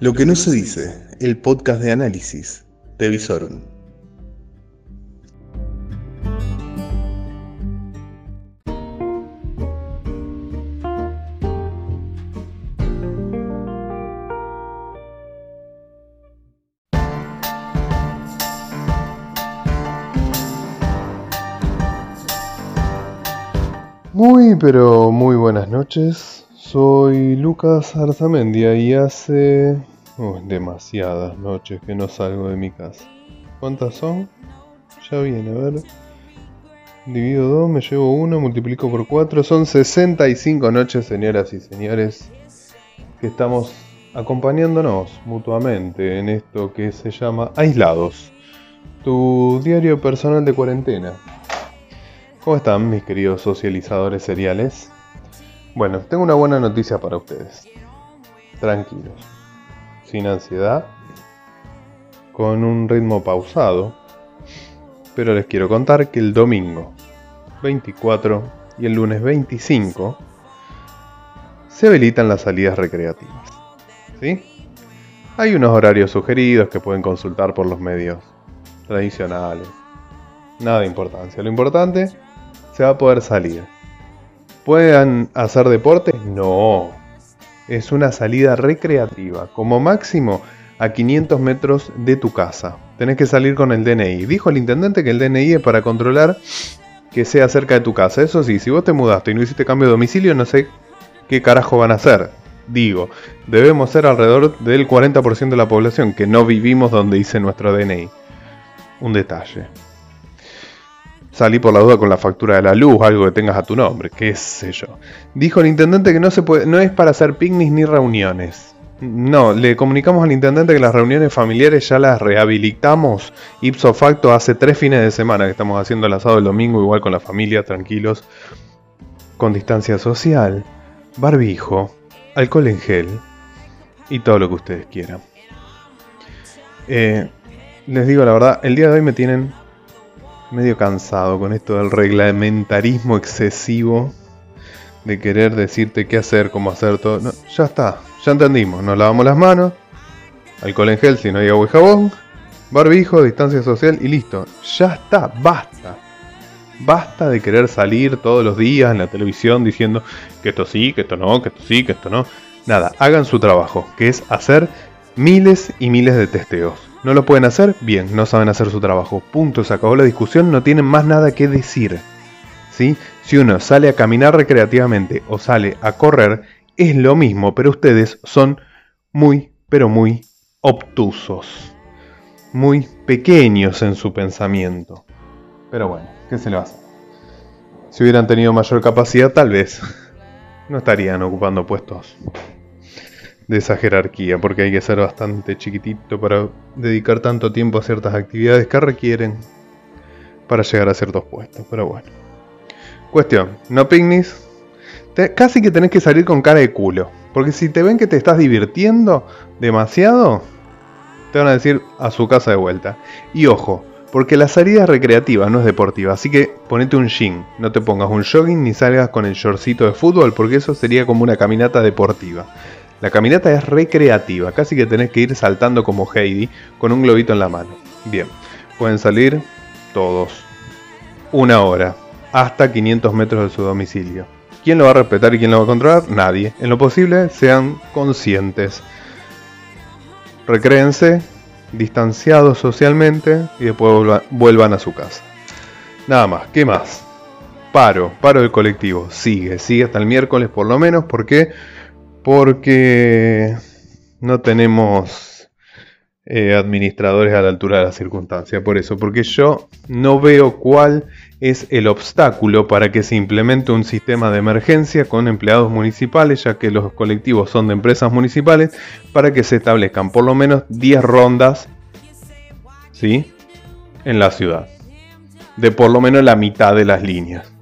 Lo que no se dice, el podcast de análisis de Visorum. Muy pero muy buenas noches. Soy Lucas Arzamendia y hace demasiadas noches que no salgo de mi casa. ¿Cuántas son? Ya viene, a ver. Divido 2, me llevo 1, multiplico por 4. Son 65 noches, señoras y señores, que estamos acompañándonos mutuamente en esto que se llama Aislados. Tu diario personal de cuarentena. ¿Cómo están mis queridos socializadores seriales? Bueno, tengo una buena noticia para ustedes. Tranquilos, sin ansiedad, con un ritmo pausado, pero les quiero contar que el domingo 24 y el lunes 25 se habilitan las salidas recreativas. ¿Sí? Hay unos horarios sugeridos que pueden consultar por los medios tradicionales. Nada de importancia. Lo importante se va a poder salir. ¿Pueden hacer deporte? No. Es una salida recreativa, como máximo a 500 metros de tu casa. Tenés que salir con el DNI. Dijo el intendente que el DNI es para controlar que sea cerca de tu casa. Eso sí, si vos te mudaste y no hiciste cambio de domicilio, no sé qué carajo van a hacer. Digo, debemos ser alrededor del 40% de la población que no vivimos donde dice nuestro DNI. Un detalle. Salí por la duda con la factura de la luz, algo que tengas a tu nombre, qué sé yo. Dijo el intendente que no se puede, no es para hacer picnics ni reuniones. No, le comunicamos al intendente que las reuniones familiares ya las rehabilitamos ipso facto hace tres fines de semana que estamos haciendo el asado el domingo igual con la familia, tranquilos, con distancia social, barbijo, alcohol en gel y todo lo que ustedes quieran. Eh, les digo la verdad, el día de hoy me tienen medio cansado con esto del reglamentarismo excesivo de querer decirte qué hacer, cómo hacer todo. Ya está, ya entendimos. Nos lavamos las manos, alcohol en gel si no hay agua y jabón, barbijo, distancia social y listo. Ya está, basta. Basta de querer salir todos los días en la televisión diciendo que esto sí, que esto no, que esto sí, que esto no. Nada, hagan su trabajo, que es hacer miles y miles de testeos. ¿No lo pueden hacer? Bien, no saben hacer su trabajo. Punto, se acabó la discusión, no tienen más nada que decir. ¿Sí? Si uno sale a caminar recreativamente o sale a correr, es lo mismo, pero ustedes son muy, pero muy obtusos. Muy pequeños en su pensamiento. Pero bueno, ¿qué se le va a hacer? Si hubieran tenido mayor capacidad, tal vez no estarían ocupando puestos de esa jerarquía, porque hay que ser bastante chiquitito para dedicar tanto tiempo a ciertas actividades que requieren para llegar a ciertos puestos. Pero bueno. Cuestión, no picnics. casi que tenés que salir con cara de culo. Porque si te ven que te estás divirtiendo demasiado, te van a decir a su casa de vuelta. Y ojo, porque la salida es recreativa, no es deportiva. Así que ponete un jean, no te pongas un jogging ni salgas con el shortcito de fútbol, porque eso sería como una caminata deportiva. La caminata es recreativa, casi que tenés que ir saltando como Heidi con un globito en la mano. Bien, pueden salir todos. Una hora, hasta 500 metros de su domicilio. ¿Quién lo va a respetar y quién lo va a controlar? Nadie. En lo posible, sean conscientes. Recréense, distanciados socialmente y después vuelvan a su casa. Nada más, ¿qué más? Paro, paro del colectivo. Sigue, sigue hasta el miércoles por lo menos. ¿Por qué? Porque no tenemos eh, administradores a la altura de la circunstancia. Por eso, porque yo no veo cuál es el obstáculo para que se implemente un sistema de emergencia con empleados municipales, ya que los colectivos son de empresas municipales, para que se establezcan por lo menos 10 rondas ¿sí? en la ciudad. De por lo menos la mitad de las líneas.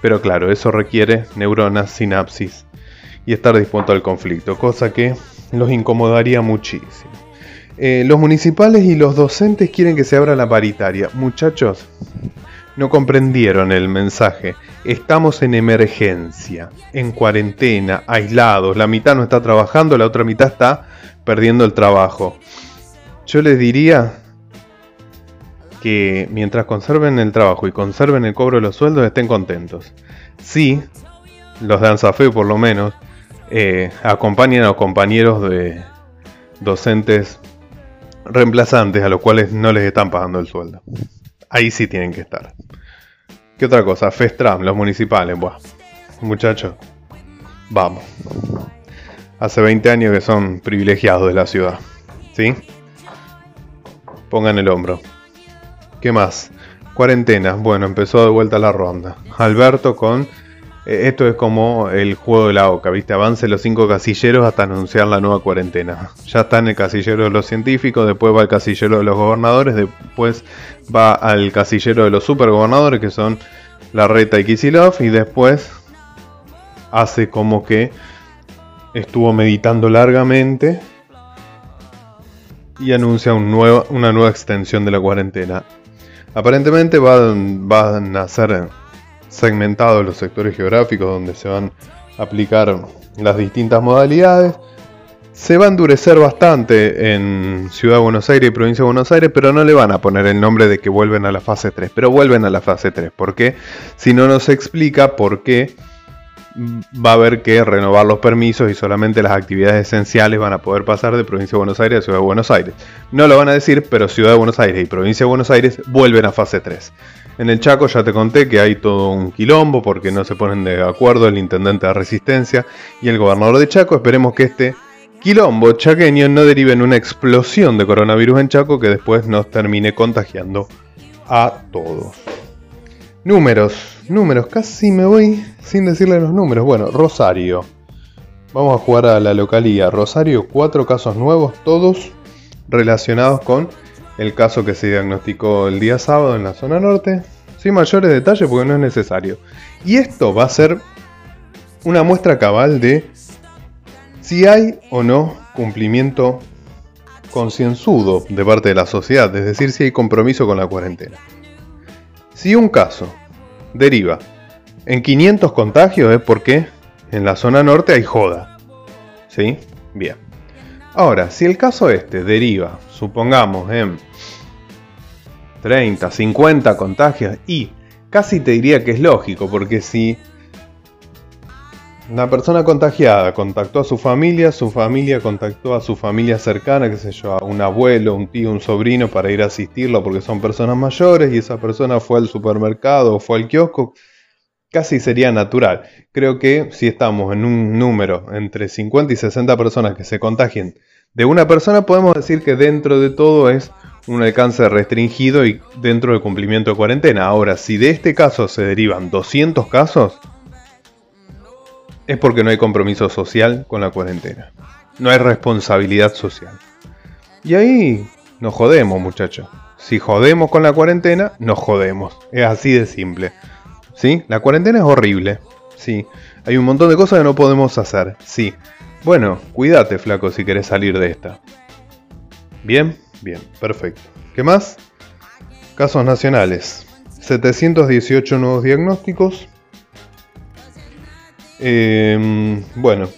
Pero claro, eso requiere neuronas, sinapsis y estar dispuesto al conflicto, cosa que los incomodaría muchísimo. Eh, los municipales y los docentes quieren que se abra la paritaria. Muchachos, no comprendieron el mensaje. Estamos en emergencia, en cuarentena, aislados. La mitad no está trabajando, la otra mitad está perdiendo el trabajo. Yo les diría que mientras conserven el trabajo y conserven el cobro de los sueldos estén contentos. Sí, los de ANSAFE por lo menos, eh, acompañen a compañeros de docentes reemplazantes a los cuales no les están pagando el sueldo. Ahí sí tienen que estar. ¿Qué otra cosa? Festram, los municipales. Buah. Muchachos, vamos. Hace 20 años que son privilegiados de la ciudad. ¿Sí? Pongan el hombro. ¿Qué más? Cuarentena. Bueno, empezó de vuelta la ronda. Alberto con esto es como el juego de la OCA, ¿viste? Avance los cinco casilleros hasta anunciar la nueva cuarentena. Ya está en el casillero de los científicos, después va al casillero de los gobernadores, después va al casillero de los supergobernadores, que son la Reta y Kisilov, y después hace como que estuvo meditando largamente y anuncia una nueva extensión de la cuarentena. Aparentemente van, van a ser segmentados los sectores geográficos donde se van a aplicar las distintas modalidades. Se va a endurecer bastante en Ciudad de Buenos Aires y Provincia de Buenos Aires, pero no le van a poner el nombre de que vuelven a la fase 3, pero vuelven a la fase 3. ¿Por qué? Si no nos explica por qué va a haber que renovar los permisos y solamente las actividades esenciales van a poder pasar de Provincia de Buenos Aires a Ciudad de Buenos Aires. No lo van a decir, pero Ciudad de Buenos Aires y Provincia de Buenos Aires vuelven a fase 3. En el Chaco ya te conté que hay todo un quilombo porque no se ponen de acuerdo el intendente de Resistencia y el gobernador de Chaco. Esperemos que este quilombo chaqueño no derive en una explosión de coronavirus en Chaco que después nos termine contagiando a todos. Números, números, casi me voy sin decirle los números. Bueno, Rosario. Vamos a jugar a la localía. Rosario, cuatro casos nuevos, todos relacionados con el caso que se diagnosticó el día sábado en la zona norte, sin mayores detalles porque no es necesario. Y esto va a ser una muestra cabal de si hay o no cumplimiento concienzudo de parte de la sociedad, es decir, si hay compromiso con la cuarentena. Si un caso deriva en 500 contagios es porque en la zona norte hay joda. ¿Sí? Bien. Ahora, si el caso este deriva, supongamos, en 30, 50 contagios, y casi te diría que es lógico, porque si la persona contagiada contactó a su familia, su familia contactó a su familia cercana, qué sé yo, a un abuelo, un tío, un sobrino para ir a asistirlo porque son personas mayores y esa persona fue al supermercado o fue al kiosco, casi sería natural. Creo que si estamos en un número entre 50 y 60 personas que se contagien de una persona, podemos decir que dentro de todo es un alcance restringido y dentro del cumplimiento de cuarentena. Ahora, si de este caso se derivan 200 casos, es porque no hay compromiso social con la cuarentena. No hay responsabilidad social. Y ahí nos jodemos, muchachos. Si jodemos con la cuarentena, nos jodemos. Es así de simple. ¿Sí? La cuarentena es horrible. Sí. Hay un montón de cosas que no podemos hacer. Sí. Bueno, cuídate, flaco, si querés salir de esta. Bien, bien, perfecto. ¿Qué más? Casos nacionales. 718 nuevos diagnósticos. Em, bueno,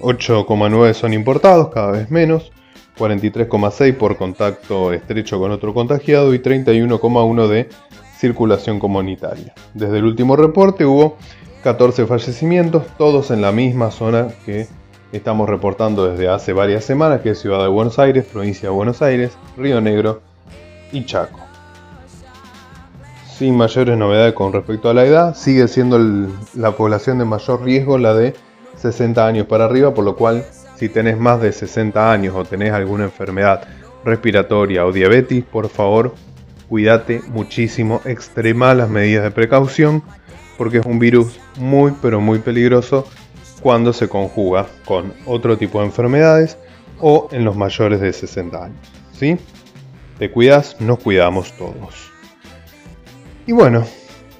8,9 son importados, cada vez menos. 43,6 por contacto estrecho con otro contagiado y 31,1 de circulación comunitaria. Desde el último reporte hubo 14 fallecimientos, todos en la misma zona que estamos reportando desde hace varias semanas, que es Ciudad de Buenos Aires, provincia de Buenos Aires, Río Negro y Chaco. Sin mayores novedades con respecto a la edad, sigue siendo la población de mayor riesgo la de 60 años para arriba, por lo cual si tenés más de 60 años o tenés alguna enfermedad respiratoria o diabetes, por favor cuídate muchísimo, extrema las medidas de precaución porque es un virus muy pero muy peligroso cuando se conjuga con otro tipo de enfermedades o en los mayores de 60 años. ¿sí? Te cuidas, nos cuidamos todos. Y bueno,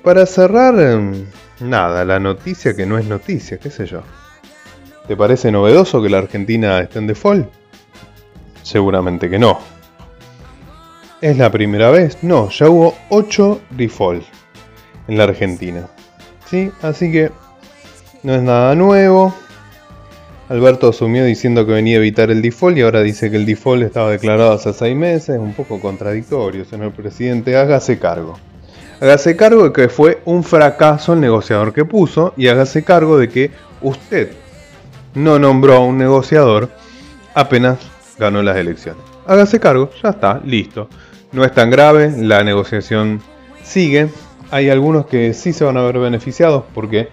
para cerrar, em, nada, la noticia que no es noticia, qué sé yo. ¿Te parece novedoso que la Argentina esté en default? Seguramente que no. ¿Es la primera vez? No, ya hubo 8 default. en la Argentina. ¿Sí? Así que no es nada nuevo. Alberto asumió diciendo que venía a evitar el default y ahora dice que el default estaba declarado hace seis meses. Un poco contradictorio, señor presidente. Hágase cargo. Hágase cargo de que fue un fracaso el negociador que puso y hágase cargo de que usted no nombró a un negociador apenas ganó las elecciones. Hágase cargo, ya está, listo. No es tan grave, la negociación sigue. Hay algunos que sí se van a ver beneficiados porque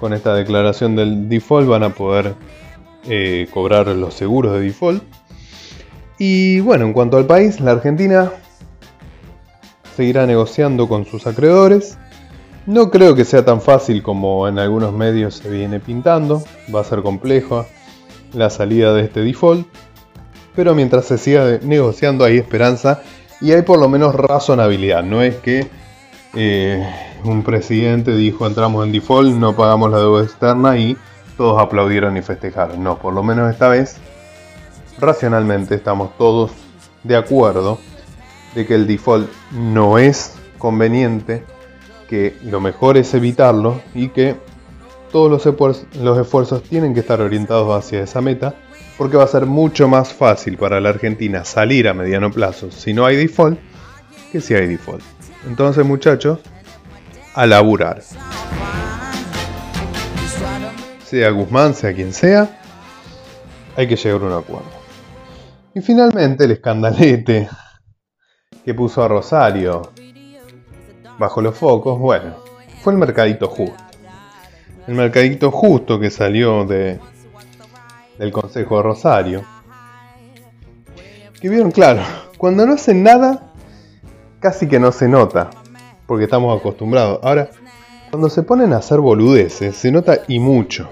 con esta declaración del default van a poder eh, cobrar los seguros de default. Y bueno, en cuanto al país, la Argentina seguirá negociando con sus acreedores. No creo que sea tan fácil como en algunos medios se viene pintando. Va a ser complejo la salida de este default. Pero mientras se siga negociando hay esperanza y hay por lo menos razonabilidad. No es que eh, un presidente dijo entramos en default, no pagamos la deuda externa y todos aplaudieron y festejaron. No, por lo menos esta vez racionalmente estamos todos de acuerdo de que el default no es conveniente, que lo mejor es evitarlo y que todos los, los esfuerzos tienen que estar orientados hacia esa meta porque va a ser mucho más fácil para la Argentina salir a mediano plazo si no hay default que si hay default. Entonces muchachos, a laburar. Sea Guzmán, sea quien sea, hay que llegar a un acuerdo. Y finalmente el escandalete que puso a Rosario bajo los focos, bueno, fue el mercadito justo. El mercadito justo que salió de, del Consejo de Rosario. Que vieron, claro, cuando no hacen nada, casi que no se nota, porque estamos acostumbrados. Ahora, cuando se ponen a hacer boludeces, se nota y mucho.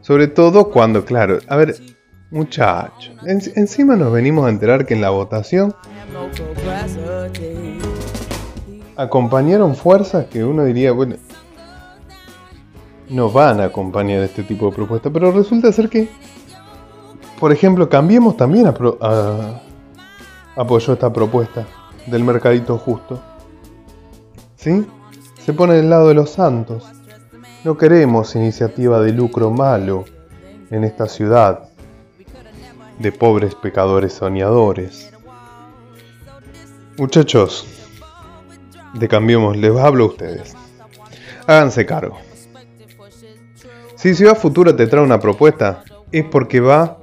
Sobre todo cuando, claro, a ver, muchachos, encima nos venimos a enterar que en la votación acompañaron fuerzas que uno diría, bueno, no van a acompañar este tipo de propuestas, pero resulta ser que, por ejemplo, Cambiemos también apoyó esta propuesta del mercadito justo. ¿Sí? Se pone del lado de los santos. No queremos iniciativa de lucro malo en esta ciudad de pobres pecadores soñadores. Muchachos, de Cambiemos, les hablo a ustedes. Háganse cargo. Si Ciudad Futura te trae una propuesta, es porque va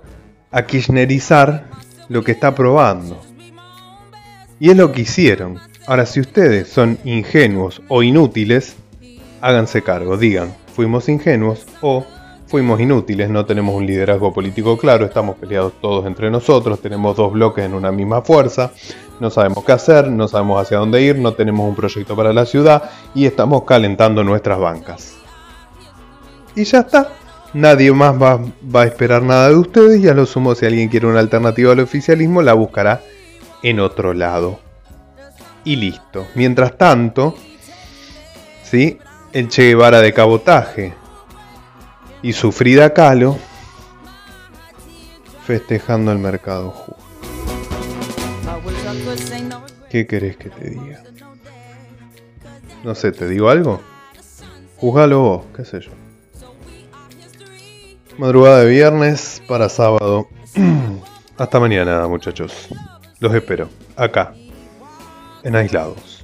a kirchnerizar lo que está probando. Y es lo que hicieron. Ahora, si ustedes son ingenuos o inútiles, háganse cargo, digan, fuimos ingenuos o fuimos inútiles, no tenemos un liderazgo político claro, estamos peleados todos entre nosotros, tenemos dos bloques en una misma fuerza, no sabemos qué hacer, no sabemos hacia dónde ir, no tenemos un proyecto para la ciudad y estamos calentando nuestras bancas. Y ya está, nadie más va, a esperar nada de ustedes y a lo sumo si alguien quiere una alternativa al oficialismo la buscará en otro lado. Y listo. Mientras tanto, ¿sí? el Che Guevara de cabotaje y su Frida Kahlo festejando el mercado. ¿Qué querés que te diga? No sé, ¿te digo algo? Juzgalo vos, qué sé yo. Madrugada de viernes para sábado. Hasta mañana, muchachos. Los espero, acá, en aislados.